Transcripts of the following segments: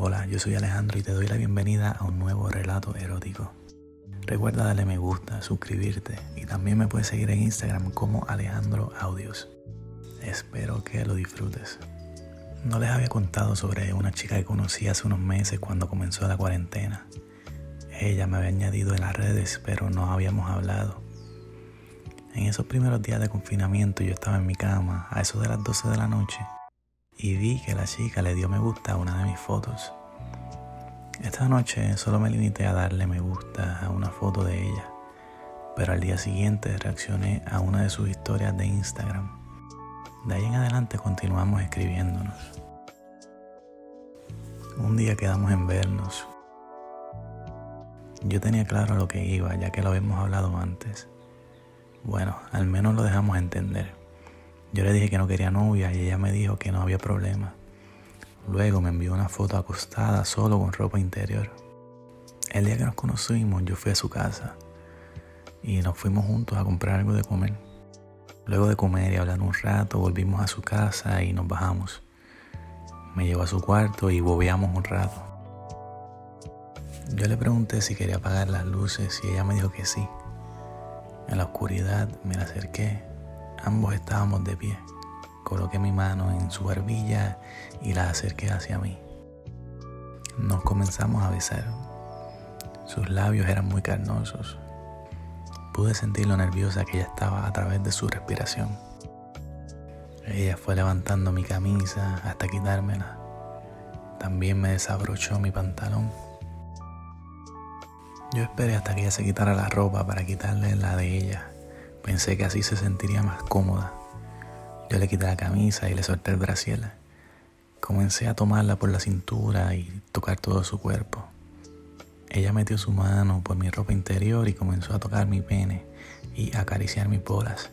Hola, yo soy Alejandro y te doy la bienvenida a un nuevo relato erótico. Recuerda darle me gusta, suscribirte y también me puedes seguir en Instagram como Alejandro Audios. Espero que lo disfrutes. No les había contado sobre una chica que conocí hace unos meses cuando comenzó la cuarentena. Ella me había añadido en las redes, pero no habíamos hablado. En esos primeros días de confinamiento yo estaba en mi cama a eso de las 12 de la noche y vi que la chica le dio me gusta a una de mis fotos. Esta noche solo me limité a darle me gusta a una foto de ella, pero al día siguiente reaccioné a una de sus historias de Instagram. De ahí en adelante continuamos escribiéndonos. Un día quedamos en vernos. Yo tenía claro lo que iba, ya que lo habíamos hablado antes. Bueno, al menos lo dejamos entender. Yo le dije que no quería novia y ella me dijo que no había problema. Luego me envió una foto acostada solo con ropa interior. El día que nos conocimos yo fui a su casa y nos fuimos juntos a comprar algo de comer. Luego de comer y hablar un rato volvimos a su casa y nos bajamos. Me llevó a su cuarto y bobeamos un rato. Yo le pregunté si quería apagar las luces y ella me dijo que sí. En la oscuridad me la acerqué Ambos estábamos de pie. Coloqué mi mano en su barbilla y la acerqué hacia mí. Nos comenzamos a besar. Sus labios eran muy carnosos. Pude sentir lo nerviosa que ella estaba a través de su respiración. Ella fue levantando mi camisa hasta quitármela. También me desabrochó mi pantalón. Yo esperé hasta que ella se quitara la ropa para quitarle la de ella Pensé que así se sentiría más cómoda. Yo le quité la camisa y le solté el brasier. Comencé a tomarla por la cintura y tocar todo su cuerpo. Ella metió su mano por mi ropa interior y comenzó a tocar mi pene y acariciar mis bolas.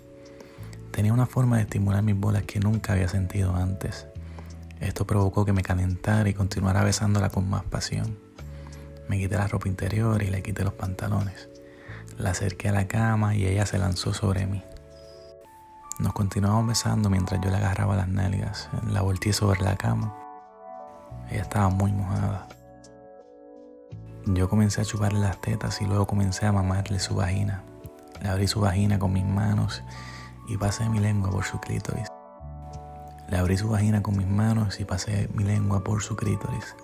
Tenía una forma de estimular mis bolas que nunca había sentido antes. Esto provocó que me calentara y continuara besándola con más pasión. Me quité la ropa interior y le quité los pantalones. La acerqué a la cama y ella se lanzó sobre mí. Nos continuamos besando mientras yo le agarraba las nalgas. La volteé sobre la cama. Ella estaba muy mojada. Yo comencé a chuparle las tetas y luego comencé a mamarle su vagina. Le abrí su vagina con mis manos y pasé mi lengua por su clítoris. Le abrí su vagina con mis manos y pasé mi lengua por su clítoris.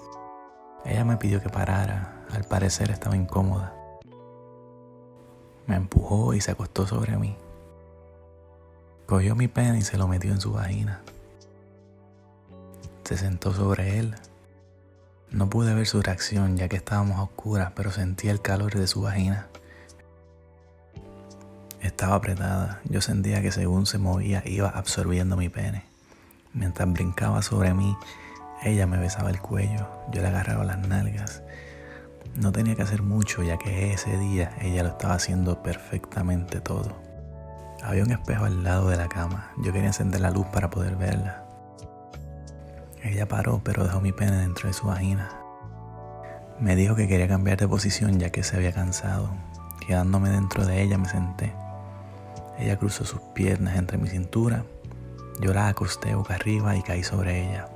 Ella me pidió que parara. Al parecer estaba incómoda. Me empujó y se acostó sobre mí. Cogió mi pene y se lo metió en su vagina. Se sentó sobre él. No pude ver su reacción ya que estábamos oscuras, pero sentí el calor de su vagina. Estaba apretada. Yo sentía que según se movía iba absorbiendo mi pene. Mientras brincaba sobre mí, ella me besaba el cuello, yo le agarraba las nalgas no tenía que hacer mucho ya que ese día ella lo estaba haciendo perfectamente todo. Había un espejo al lado de la cama. Yo quería encender la luz para poder verla. Ella paró pero dejó mi pene dentro de su vagina. Me dijo que quería cambiar de posición ya que se había cansado. Quedándome dentro de ella me senté. Ella cruzó sus piernas entre mi cintura. Yo la acosté boca arriba y caí sobre ella.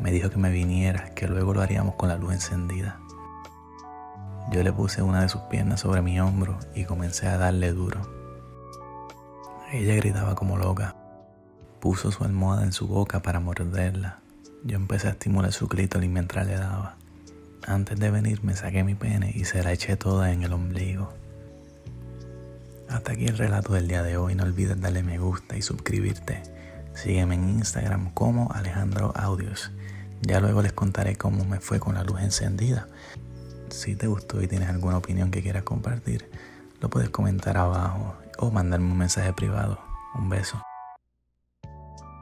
Me dijo que me viniera, que luego lo haríamos con la luz encendida. Yo le puse una de sus piernas sobre mi hombro y comencé a darle duro. Ella gritaba como loca. Puso su almohada en su boca para morderla. Yo empecé a estimular su clítoris mientras le daba. Antes de venir me saqué mi pene y se la eché toda en el ombligo. Hasta aquí el relato del día de hoy. No olvides darle me gusta y suscribirte. Sígueme en Instagram como Alejandro Audios. Ya luego les contaré cómo me fue con la luz encendida. Si te gustó y tienes alguna opinión que quieras compartir, lo puedes comentar abajo o mandarme un mensaje privado. Un beso.